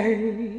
bird.